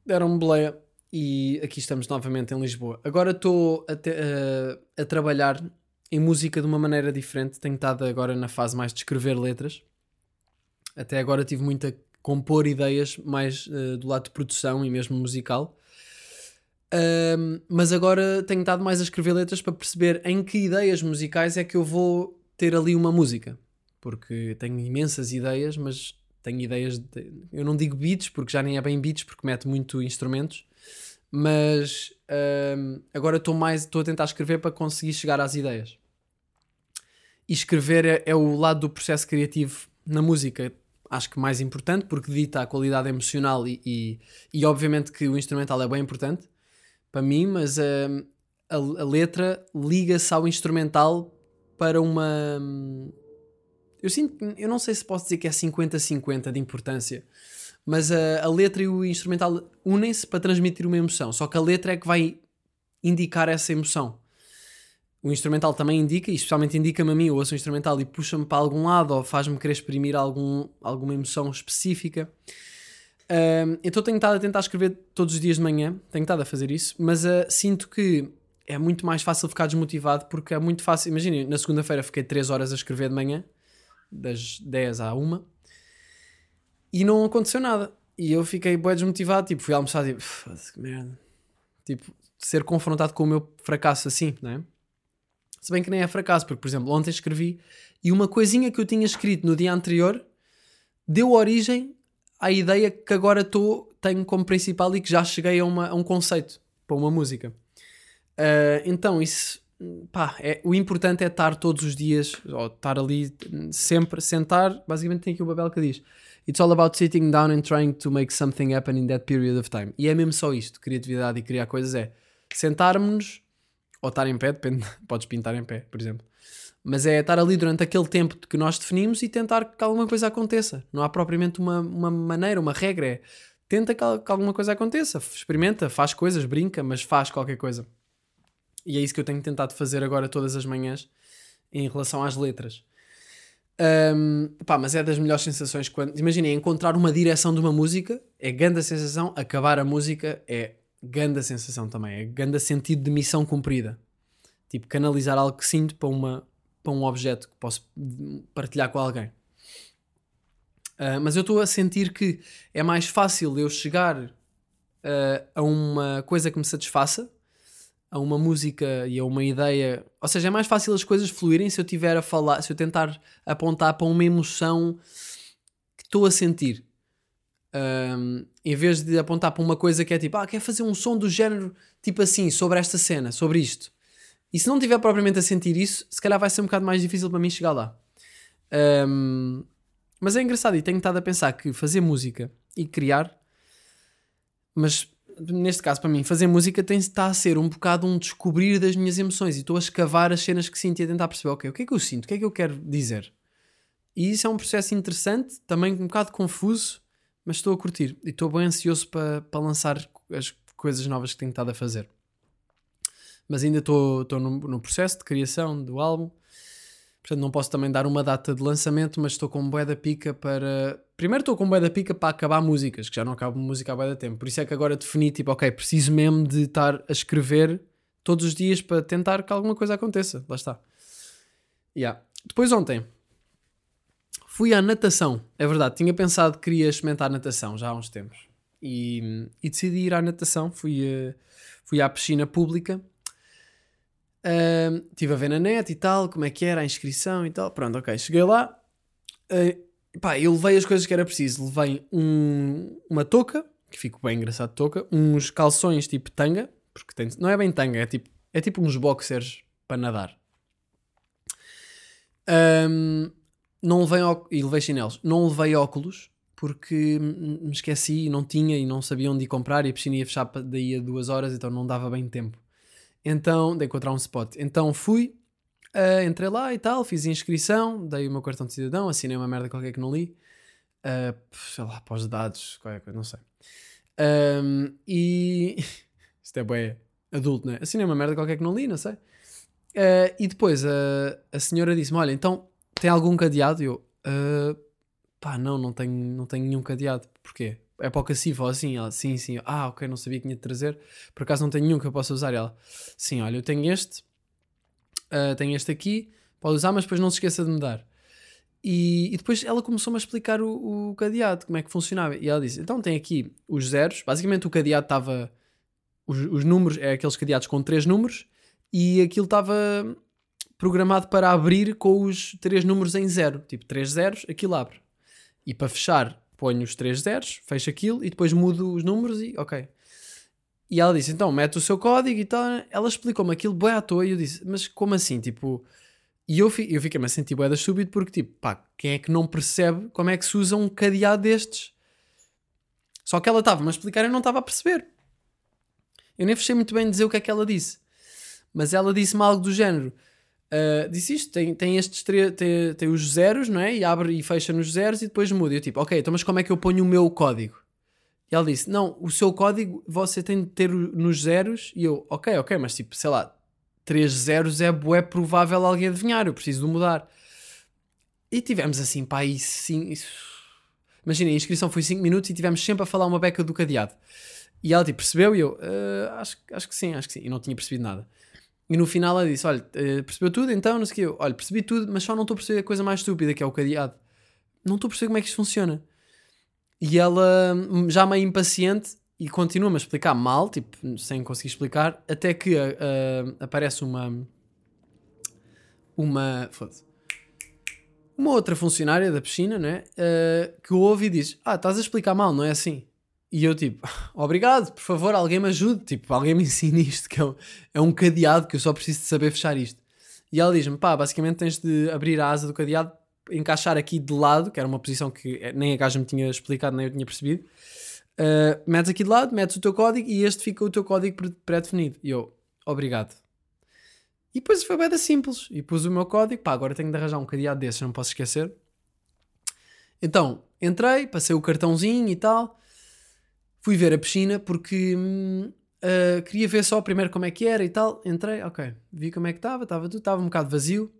deram-me boleia e aqui estamos novamente em Lisboa. Agora estou a, a, trabalhar em música de uma maneira diferente. Tenho estado agora na fase mais de escrever letras. Até agora tive muito a compor ideias mais uh, do lado de produção e mesmo musical. Uh, mas agora tenho estado mais a escrever letras para perceber em que ideias musicais é que eu vou ter ali uma música. Porque tenho imensas ideias, mas tenho ideias. De... Eu não digo beats, porque já nem é bem beats, porque mete muito instrumentos mas um, agora estou mais estou a tentar escrever para conseguir chegar às ideias. E escrever é, é, o lado do processo criativo na música, acho que mais importante, porque dita a qualidade emocional e, e, e obviamente que o instrumental é bem importante para mim, mas um, a, a, letra liga-se ao instrumental para uma. Hum, eu sinto, eu não sei se posso dizer que é 50-50 de importância, mas a, a letra e o instrumental unem-se para transmitir uma emoção. Só que a letra é que vai indicar essa emoção. o instrumental também indica, e especialmente indica-me a mim, eu ouço o instrumental e puxa-me para algum lado ou faz-me querer exprimir algum, alguma emoção específica. Um, então tenho estado a tentar escrever todos os dias de manhã, tenho estado a fazer isso, mas uh, sinto que é muito mais fácil ficar desmotivado porque é muito fácil. Imaginem, na segunda-feira fiquei 3 horas a escrever de manhã, das 10 à 1, e não aconteceu nada. E eu fiquei bem desmotivado, tipo, fui almoçar, tipo, que merda. Tipo, ser confrontado com o meu fracasso assim, não é? Se bem que nem é fracasso, porque, por exemplo, ontem escrevi e uma coisinha que eu tinha escrito no dia anterior deu origem à ideia que agora tô, tenho como principal e que já cheguei a, uma, a um conceito para uma música. Uh, então, isso, pá, é, o importante é estar todos os dias, ou estar ali sempre, sentar. Basicamente, tem aqui o Babel que diz: It's all about sitting down and trying to make something happen in that period of time. E é mesmo só isto: criatividade e criar coisas é sentarmos-nos ou estar em pé, depende, podes pintar em pé, por exemplo. Mas é estar ali durante aquele tempo que nós definimos e tentar que alguma coisa aconteça. Não há propriamente uma, uma maneira, uma regra. É tenta que, que alguma coisa aconteça. Experimenta, faz coisas, brinca, mas faz qualquer coisa. E é isso que eu tenho tentado fazer agora todas as manhãs em relação às letras. Um, pá, mas é das melhores sensações quando. Imaginem, encontrar uma direção de uma música é grande sensação, acabar a música é grande sensação também, é grande sentido de missão cumprida. Tipo, canalizar algo que sinto para, uma, para um objeto que posso partilhar com alguém. Uh, mas eu estou a sentir que é mais fácil eu chegar uh, a uma coisa que me satisfaça, a uma música e a uma ideia. Ou seja, é mais fácil as coisas fluírem se eu tiver a falar, se eu tentar apontar para uma emoção que estou a sentir. Um, em vez de apontar para uma coisa que é tipo, ah, quer fazer um som do género tipo assim, sobre esta cena, sobre isto. E se não tiver propriamente a sentir isso, se calhar vai ser um bocado mais difícil para mim chegar lá. Um, mas é engraçado e tenho estado a pensar que fazer música e criar, mas neste caso para mim, fazer música tem está a ser um bocado um descobrir das minhas emoções e estou a escavar as cenas que sinto e a tentar perceber, ok, o que é que eu sinto, o que é que eu quero dizer. E isso é um processo interessante, também um bocado confuso, mas estou a curtir e estou bem ansioso para, para lançar as coisas novas que tenho estado a fazer. Mas ainda estou, estou no, no processo de criação do álbum, portanto não posso também dar uma data de lançamento, mas estou com bué da pica para... Primeiro estou com bué da pica para acabar músicas, que já não acabo música há bué da tempo, por isso é que agora defini, tipo, ok, preciso mesmo de estar a escrever todos os dias para tentar que alguma coisa aconteça, lá está. Yeah. Depois ontem, Fui à natação, é verdade. Tinha pensado que queria experimentar natação já há uns tempos. E, e decidi ir à natação. Fui, uh, fui à piscina pública. Uh, estive a ver na net e tal, como é que era a inscrição e tal. Pronto, ok. Cheguei lá. Uh, pá, eu levei as coisas que era preciso. Levei um, uma touca, que fico bem engraçado touca. Uns calções tipo tanga, porque tem, não é bem tanga, é tipo, é tipo uns boxers para nadar. Um, não levei e levei chinelos. Não levei óculos porque me esqueci, não tinha e não sabia onde ir comprar e a piscina ia fechar daí a duas horas, então não dava bem tempo. Então, de encontrar um spot. Então fui, uh, entrei lá e tal, fiz a inscrição, dei o meu cartão de cidadão, assinei uma merda qualquer que não li. Uh, sei lá, pós dados, qualquer coisa, não sei. Um, e. Isto é bem adulto, né? Assinei uma merda qualquer que não li, não sei. Uh, e depois a, a senhora disse-me: Olha, então tem algum cadeado? Eu, uh, pá, não, não tenho, não tenho nenhum cadeado. Porquê? É para o cacifo ou assim? Ela, sim, sim. Ah, ok, não sabia que tinha de trazer. Por acaso não tenho nenhum que eu possa usar. ela, sim, olha, eu tenho este, uh, tenho este aqui, pode usar, mas depois não se esqueça de me dar. E, e depois ela começou-me a explicar o, o, cadeado, como é que funcionava. E ela disse: então tem aqui os zeros. Basicamente o cadeado estava. Os, os números, é aqueles cadeados com três números, e aquilo estava programado para abrir com os três números em zero. Tipo, três zeros, aquilo abre. E para fechar, ponho os três zeros, fecho aquilo e depois mudo os números e ok. E ela disse, então, mete o seu código e tal. Ela explicou-me aquilo bem à toa e eu disse, mas como assim? Tipo... E eu, eu fiquei-me a sentir bué da porque, tipo, pá, quem é que não percebe como é que se usa um cadeado destes? Só que ela estava-me a explicar e eu não estava a perceber. Eu nem fechei muito bem dizer o que é que ela disse. Mas ela disse-me algo do género Uh, disse isto, tem, tem estes tem, tem os zeros, não é? E abre e fecha nos zeros e depois muda. E eu tipo, ok, então mas como é que eu ponho o meu código? E ela disse, não, o seu código você tem de ter nos zeros. E eu, ok, ok, mas tipo, sei lá, três zeros é bué provável alguém adivinhar, eu preciso de mudar. E tivemos assim, pá, aí sim. Imagina, a inscrição foi 5 minutos e tivemos sempre a falar uma beca do cadeado. E ela tipo, percebeu e eu, uh, acho, acho que sim, acho que sim. E não tinha percebido nada. E no final ela disse: Olha, uh, percebeu tudo? Então, não sei o que. Eu, Olha, percebi tudo, mas só não estou a perceber a coisa mais estúpida que é o cadeado. Não estou a perceber como é que isto funciona. E ela, hum, já meio impaciente, e continua-me a explicar mal, tipo, sem conseguir explicar, até que uh, aparece uma. Uma. Foda-se. Uma outra funcionária da piscina, né? Uh, que ouve e diz: Ah, estás a explicar mal, não é assim? E eu, tipo, obrigado, por favor, alguém me ajude, tipo, alguém me ensine isto, que é um, é um cadeado que eu só preciso de saber fechar isto. E ela diz-me: pá, basicamente tens de abrir a asa do cadeado, encaixar aqui de lado, que era uma posição que nem a gaja me tinha explicado, nem eu tinha percebido Uh, metes aqui de lado, metes o teu código e este fica o teu código pré-definido. E eu, obrigado. E depois foi bem simples. E pus o meu código. Pá, agora tenho de arranjar um cadeado desses, não posso esquecer. Então, entrei, passei o cartãozinho e tal. Fui ver a piscina porque uh, queria ver só primeiro como é que era e tal. Entrei, ok. Vi como é que estava, estava tudo, estava um bocado vazio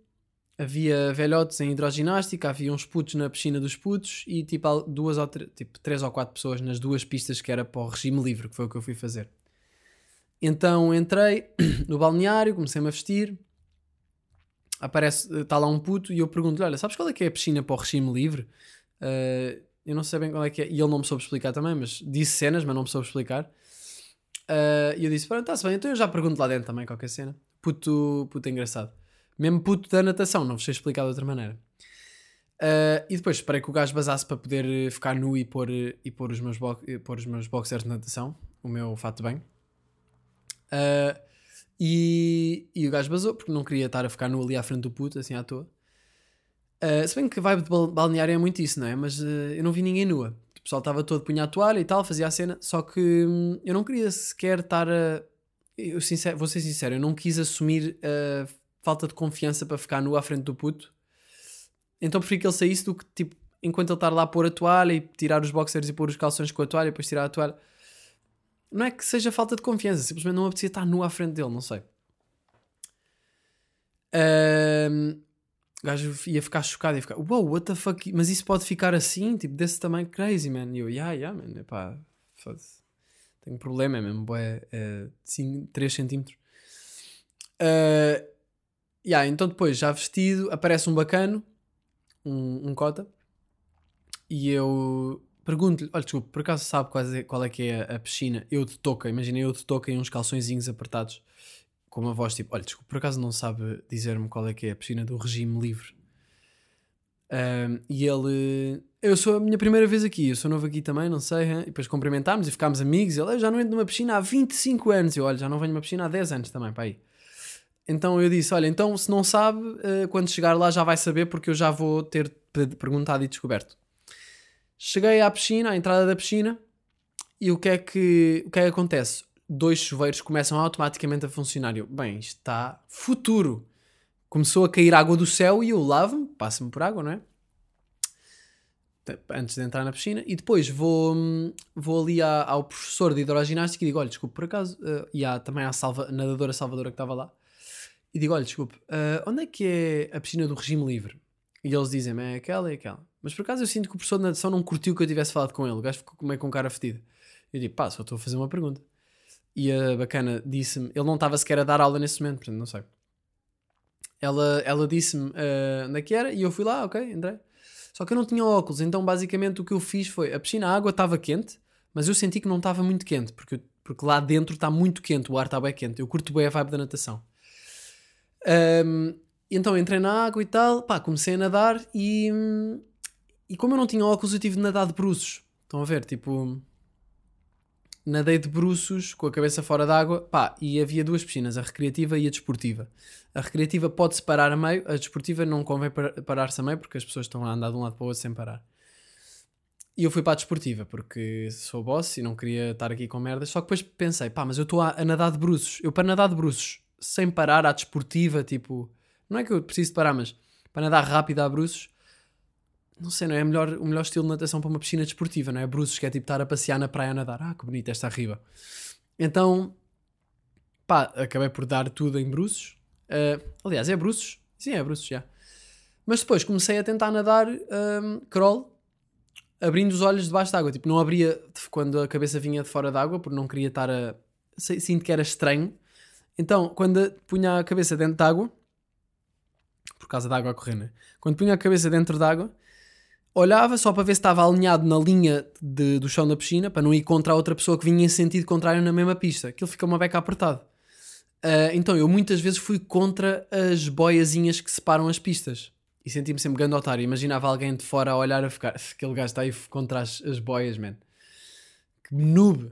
havia velhotes em hidroginástica, havia uns putos na piscina dos putos e tipo duas ou tipo três ou quatro pessoas nas duas pistas que era para o regime livre, que foi o que eu fui fazer. Então entrei no balneário, comecei-me a vestir, aparece, está lá um puto e eu pergunto-lhe, olha, sabes qual é que é a piscina para o regime livre? Uh, eu não sei bem qual é que é, e ele não me soube explicar também, mas disse cenas, mas não me soube explicar. Uh, e eu disse, pronto, está-se bem, então eu já pergunto lá dentro também qualquer cena. Puto, puto engraçado. Mesmo puto da natação, não vos sei explicar de outra maneira. Uh, e depois esperei que o gajo basasse para poder eh, ficar nu e pôr, eh, e pôr, os, meus pôr os meus boxers de natação, o meu fato bem. Uh, e, e o gajo basou, porque não queria estar a ficar nu ali à frente do puto, assim à toa. Uh, se bem que vibe de balneário é muito isso, não é? Mas uh, eu não vi ninguém nua. O pessoal estava todo punha a toalha e tal, fazia a cena, só que hum, eu não queria sequer estar a. Eu sincero, vou ser sincero, eu não quis assumir a falta de confiança para ficar nu à frente do puto. Então prefiro que ele saísse do que, tipo, enquanto ele estar lá a pôr a toalha e tirar os boxers e pôr os calções com a toalha e depois tirar a toalha. Não é que seja falta de confiança, simplesmente não apetecia estar nu à frente dele, não sei. Um, o gajo ia ficar chocado, ia ficar, wow, what the fuck, mas isso pode ficar assim, tipo, desse tamanho, crazy, man. E eu, yeah, yeah, man, epá, foda-se. Tenho um problema, é mesmo, é, é 3 centímetros. Uh, Yeah, então depois, já vestido, aparece um bacano, um, um cota, e eu pergunto-lhe, olha, desculpa, por acaso sabe qual é, qual é que é a, a piscina? Eu de toca, imagina eu de toca em uns calçõezinhos apertados, com uma voz tipo, olha, desculpa, por acaso não sabe dizer-me qual é que é a piscina do regime livre? Um, e ele, eu sou a minha primeira vez aqui, eu sou novo aqui também, não sei, hein? e depois cumprimentámos e ficámos amigos, ele, eu já não entro numa piscina há 25 anos, eu, olha, já não venho numa piscina há 10 anos também, aí. Então eu disse: Olha, então se não sabe, uh, quando chegar lá já vai saber, porque eu já vou ter perguntado e descoberto. Cheguei à piscina, à entrada da piscina, e o que é que, o que, é que acontece? Dois chuveiros começam automaticamente a funcionar. Eu, bem, isto está futuro. Começou a cair água do céu e eu lavo-me, passo-me por água, não é? Antes de entrar na piscina, e depois vou, vou ali à, ao professor de hidroginástica e digo: Olha, desculpe, por acaso, uh, e há também à salva, nadadora salvadora que estava lá e digo: Olha, desculpe, uh, onde é que é a piscina do regime livre? E eles dizem-me: É aquela e aquela. Mas por acaso eu sinto que o professor de natação não curtiu que eu tivesse falado com ele. O gajo ficou meio com cara fedida. Eu digo: Pá, só estou a fazer uma pergunta. E a bacana disse-me: Ele não estava sequer a dar aula nesse momento, portanto não sei. Ela, ela disse-me uh, onde é que era e eu fui lá, ok, entrei. Só que eu não tinha óculos, então basicamente o que eu fiz foi: a piscina, a água estava quente, mas eu senti que não estava muito quente, porque, porque lá dentro está muito quente, o ar está bem quente. Eu curto bem a vibe da natação. Um, então entrei na água e tal, pá, comecei a nadar e, e como eu não tinha óculos, eu tive de nadar de bruços. Estão a ver? Tipo, nadei de bruços com a cabeça fora d'água, pá, e havia duas piscinas, a recreativa e a desportiva. A recreativa pode-se parar a meio, a desportiva não convém parar-se a meio porque as pessoas estão a andar de um lado para o outro sem parar. E eu fui para a desportiva porque sou boss e não queria estar aqui com merdas. Só que depois pensei, pá, mas eu estou a, a nadar de bruços. Eu para nadar de bruços sem parar à desportiva, tipo, não é que eu preciso parar, mas para nadar rápido a bruços, não sei, não é melhor, o melhor estilo de natação para uma piscina desportiva, não é? Bruços, que é tipo estar a passear na praia a nadar. Ah, que bonito esta riba. Então, pá, acabei por dar tudo em bruços. Uh, aliás, é bruços? Sim, é bruços, já. Mas depois comecei a tentar nadar um, crawl, abrindo os olhos debaixo d'água. Tipo, não abria quando a cabeça vinha de fora d'água, porque não queria estar a. Sinto que era estranho. Então, quando punha a cabeça dentro d'água, por causa da água a correr, né? Quando punha a cabeça dentro d'água, olhava só para ver se estava alinhado na linha de, do chão da piscina, para não ir contra a outra pessoa que vinha em sentido contrário na mesma pista. Aquilo fica uma beca apertado. Uh, então eu muitas vezes fui contra as boiazinhas que separam as pistas. E senti-me sempre grande otário. Imaginava alguém de fora a olhar a ficar. Aquele gajo está aí contra as, as boias, man. Que noob.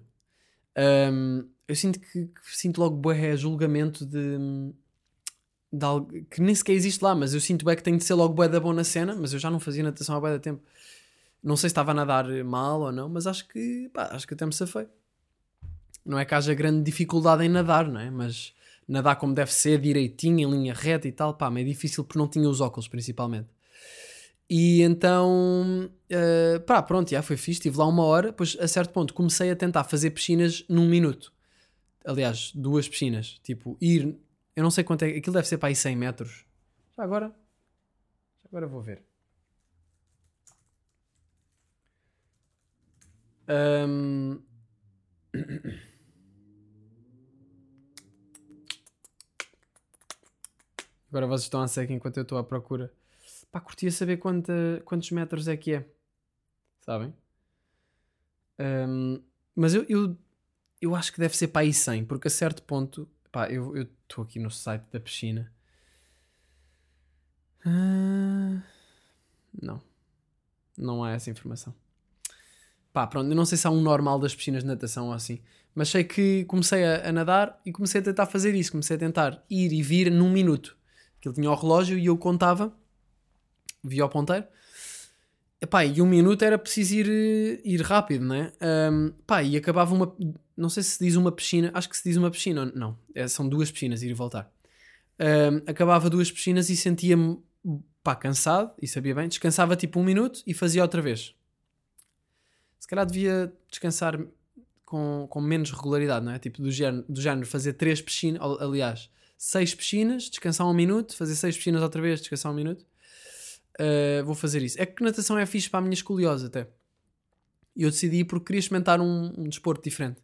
Um, eu sinto que, que, sinto logo boé julgamento de, de que nem sequer existe lá, mas eu sinto bem que tenho de ser logo boé da boa na cena, mas eu já não fazia natação há boé da tempo. Não sei se estava a nadar mal ou não, mas acho que pá, acho que até me safei. Não é que haja grande dificuldade em nadar, não é? Mas nadar como deve ser, direitinho, em linha reta e tal, pá, mas é difícil porque não tinha os óculos, principalmente. E então, uh, pá, pronto, já foi fixe, estive lá uma hora, depois a certo ponto comecei a tentar fazer piscinas num minuto. Aliás, duas piscinas, tipo, ir, eu não sei quanto é, aquilo deve ser para aí 100 metros. Já agora, já agora vou ver. Um... Agora vocês estão a seca enquanto eu estou à procura. Pá, curtia saber quanta, quantos metros é que é. Sabem? Um, mas eu, eu, eu acho que deve ser para aí 100, porque a certo ponto. Pá, eu estou aqui no site da piscina. Uh, não. Não há essa informação. Pá, pronto, eu não sei se há um normal das piscinas de natação ou assim. Mas sei que comecei a, a nadar e comecei a tentar fazer isso. Comecei a tentar ir e vir num minuto ele tinha o relógio e eu contava, via o ponteiro. Epá, e um minuto era preciso ir, ir rápido, né? Um, pá, e acabava uma. Não sei se se diz uma piscina, acho que se diz uma piscina, não. É, são duas piscinas, ir e voltar. Um, acabava duas piscinas e sentia-me pá, cansado, e sabia bem, descansava tipo um minuto e fazia outra vez. Se calhar devia descansar com, com menos regularidade, não é? Tipo, do género, do género fazer três piscinas, aliás, seis piscinas, descansar um minuto, fazer seis piscinas outra vez, descansar um minuto. Uh, vou fazer isso. É que natação é fixe para a minha escoliose até. E eu decidi porque queria experimentar um, um desporto diferente.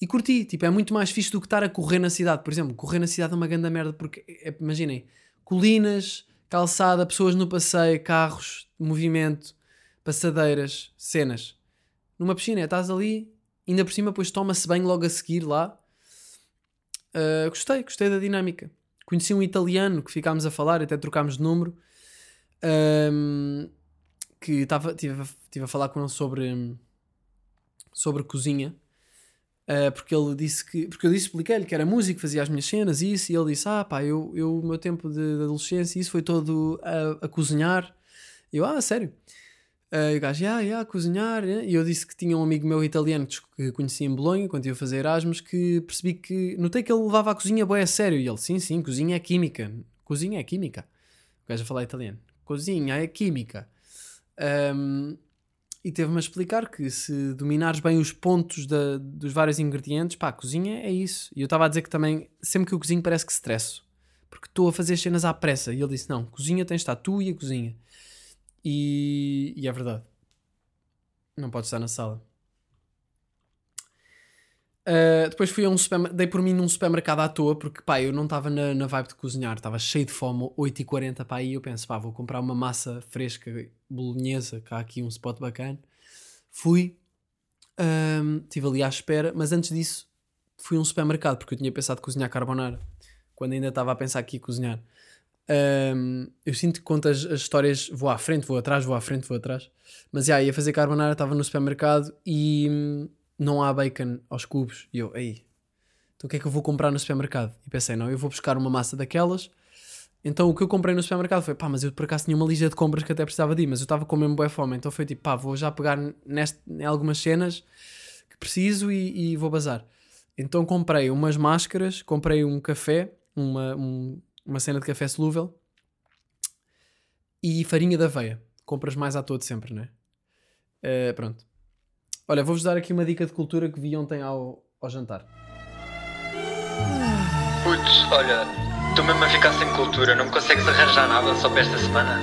E curti, tipo, é muito mais fixe do que estar a correr na cidade. Por exemplo, correr na cidade é uma grande merda porque, é, imaginem, colinas, calçada, pessoas no passeio, carros, movimento, passadeiras, cenas. Numa piscina, estás ali, ainda por cima, depois toma-se bem logo a seguir lá, Uh, gostei, gostei da dinâmica. Conheci um italiano que ficámos a falar, até trocámos de número, um, que estava tive, tive a falar com ele sobre, sobre cozinha. Uh, porque ele disse que. Porque eu expliquei-lhe que era músico, fazia as minhas cenas e isso, e ele disse: Ah, pá, eu, eu o meu tempo de, de adolescência, isso foi todo a, a cozinhar. E eu, ah, sério? Uh, e o gajo, ah, yeah, cozinhar. E eu disse que tinha um amigo meu italiano que conheci em Bolonha, quando ia fazer Erasmus, que percebi que. Notei que ele levava a cozinha bem a sério. E ele, sim, sim, cozinha é química. Cozinha é química. O gajo a falar italiano. Cozinha é química. Um, e teve-me a explicar que se dominares bem os pontos da, dos vários ingredientes, pá, cozinha é isso. E eu estava a dizer que também, sempre que eu cozinho, parece que estresso. Porque estou a fazer cenas à pressa. E ele disse: Não, cozinha tens de estar tu e a cozinha. E, e é verdade. Não pode estar na sala. Uh, depois fui a um supermercado, dei por mim num supermercado à toa, porque pá, eu não estava na, na vibe de cozinhar, estava cheio de fome, 8h40 pá, e eu penso, pá, vou comprar uma massa fresca bolonhesa, cá aqui um spot bacana. Fui, um, estive ali à espera, mas antes disso fui a um supermercado, porque eu tinha pensado cozinhar carbonara, quando ainda estava a pensar aqui cozinhar. Um, eu sinto que conto as, as, histórias, vou à frente, vou atrás, vou à frente, vou atrás. Mas já, ia fazer carbonara, estava no supermercado e hum, não há bacon aos cubos. E eu, aí, então o que é que eu vou comprar no supermercado? E pensei, não, eu vou buscar uma massa daquelas. Então o que eu comprei no supermercado foi, pá, mas eu por acaso tinha uma lista de compras que até precisava de ir, mas eu estava com mesmo boa fome. Então foi tipo, pá, vou já pegar neste, em algumas cenas que preciso e, e vou bazar. Então comprei umas máscaras, comprei um café, uma, um, uma cena de café solúvel e farinha de aveia. Compras mais à toa de sempre, não é? Uh, pronto. Olha, vou-vos dar aqui uma dica de cultura que vi ontem ao, ao jantar. Putz, olha, estou mesmo a ficar sem cultura, não consegues arranjar nada só para esta semana?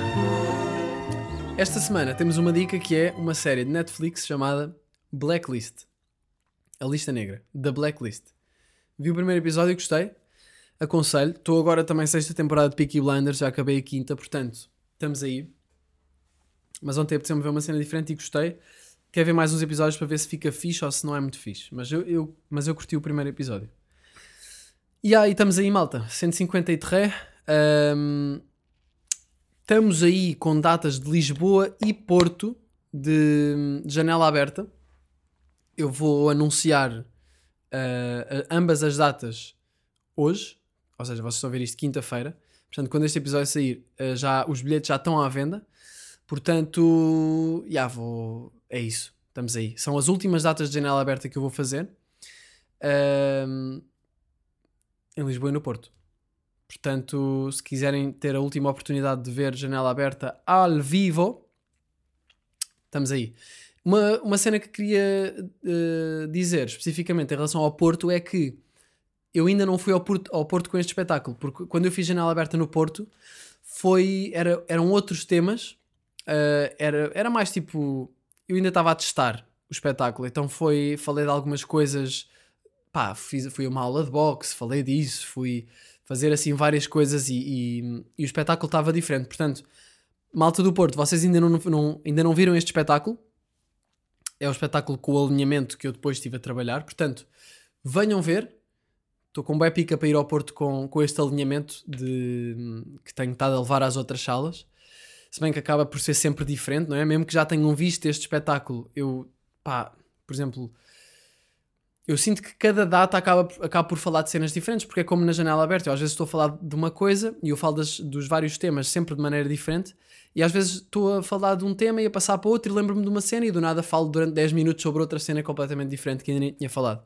Esta semana temos uma dica que é uma série de Netflix chamada Blacklist. A lista negra. The Blacklist. Vi o primeiro episódio e gostei. Aconselho. Estou agora também sexta temporada de Peaky Blinders, já acabei a quinta, portanto, estamos aí. Mas ontem apeteceu-me ver uma cena diferente e gostei. Quer ver mais uns episódios para ver se fica fixe ou se não é muito fixe. Mas eu, eu, mas eu curti o primeiro episódio. E aí, estamos aí, malta. 150 e terré. Um, estamos aí com datas de Lisboa e Porto de, de janela aberta. Eu vou anunciar uh, ambas as datas hoje. Ou seja, vocês estão a ver isto quinta-feira. Portanto, quando este episódio sair, uh, já, os bilhetes já estão à venda. Portanto, já vou. É isso. Estamos aí. São as últimas datas de janela aberta que eu vou fazer. Um, em Lisboa e no Porto. Portanto, se quiserem ter a última oportunidade de ver janela aberta ao vivo, estamos aí. Uma, uma cena que queria uh, dizer especificamente em relação ao Porto é que eu ainda não fui ao Porto, ao Porto com este espetáculo, porque quando eu fiz janela aberta no Porto, foi, era, eram outros temas, uh, era, era mais tipo. Eu ainda estava a testar o espetáculo, então foi, falei de algumas coisas pá, fiz, fui a uma aula de boxe, falei disso, fui fazer assim várias coisas e, e, e o espetáculo estava diferente. Portanto, malta do Porto, vocês ainda não, não, ainda não viram este espetáculo? É o espetáculo com o alinhamento que eu depois estive a trabalhar. Portanto, venham ver. Estou com bem pica para ir ao Porto com, com este alinhamento de, que tenho estado a levar às outras salas. Se bem que acaba por ser sempre diferente, não é? Mesmo que já tenham visto este espetáculo, eu, pá, por exemplo, eu sinto que cada data acaba, acaba por falar de cenas diferentes, porque é como na janela aberta. Eu às vezes estou a falar de uma coisa e eu falo das, dos vários temas sempre de maneira diferente, e às vezes estou a falar de um tema e a passar para outro e lembro-me de uma cena e do nada falo durante 10 minutos sobre outra cena completamente diferente que ainda nem tinha falado.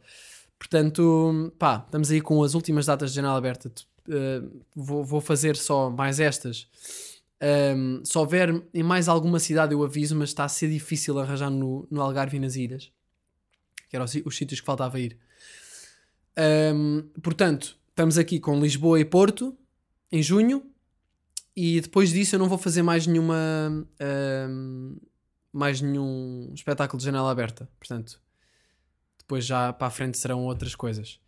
Portanto, pá, estamos aí com as últimas datas de janela aberta. Uh, vou, vou fazer só mais estas. Um, se houver em mais alguma cidade eu aviso, mas está a ser difícil arranjar no, no Algarve e nas ilhas que eram os sítios que faltava ir. Um, portanto, estamos aqui com Lisboa e Porto em junho e depois disso eu não vou fazer mais nenhuma um, mais nenhum espetáculo de janela aberta. Portanto, depois já para a frente serão outras coisas.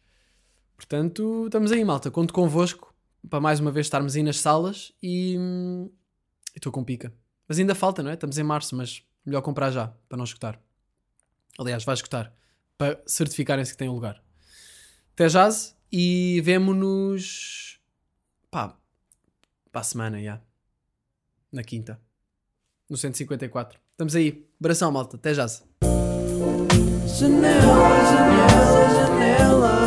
Portanto, estamos aí, malta. Conto convosco para mais uma vez estarmos aí nas salas e estou com pica. Mas ainda falta, não é? Estamos em março, mas melhor comprar já para não escutar. Aliás, vai escutar para certificarem-se que têm lugar. Até jazz e vemo-nos pá, para a semana, já. Na quinta. No 154. Estamos aí. Abração, malta. Até jazz. Janela, janela, janela.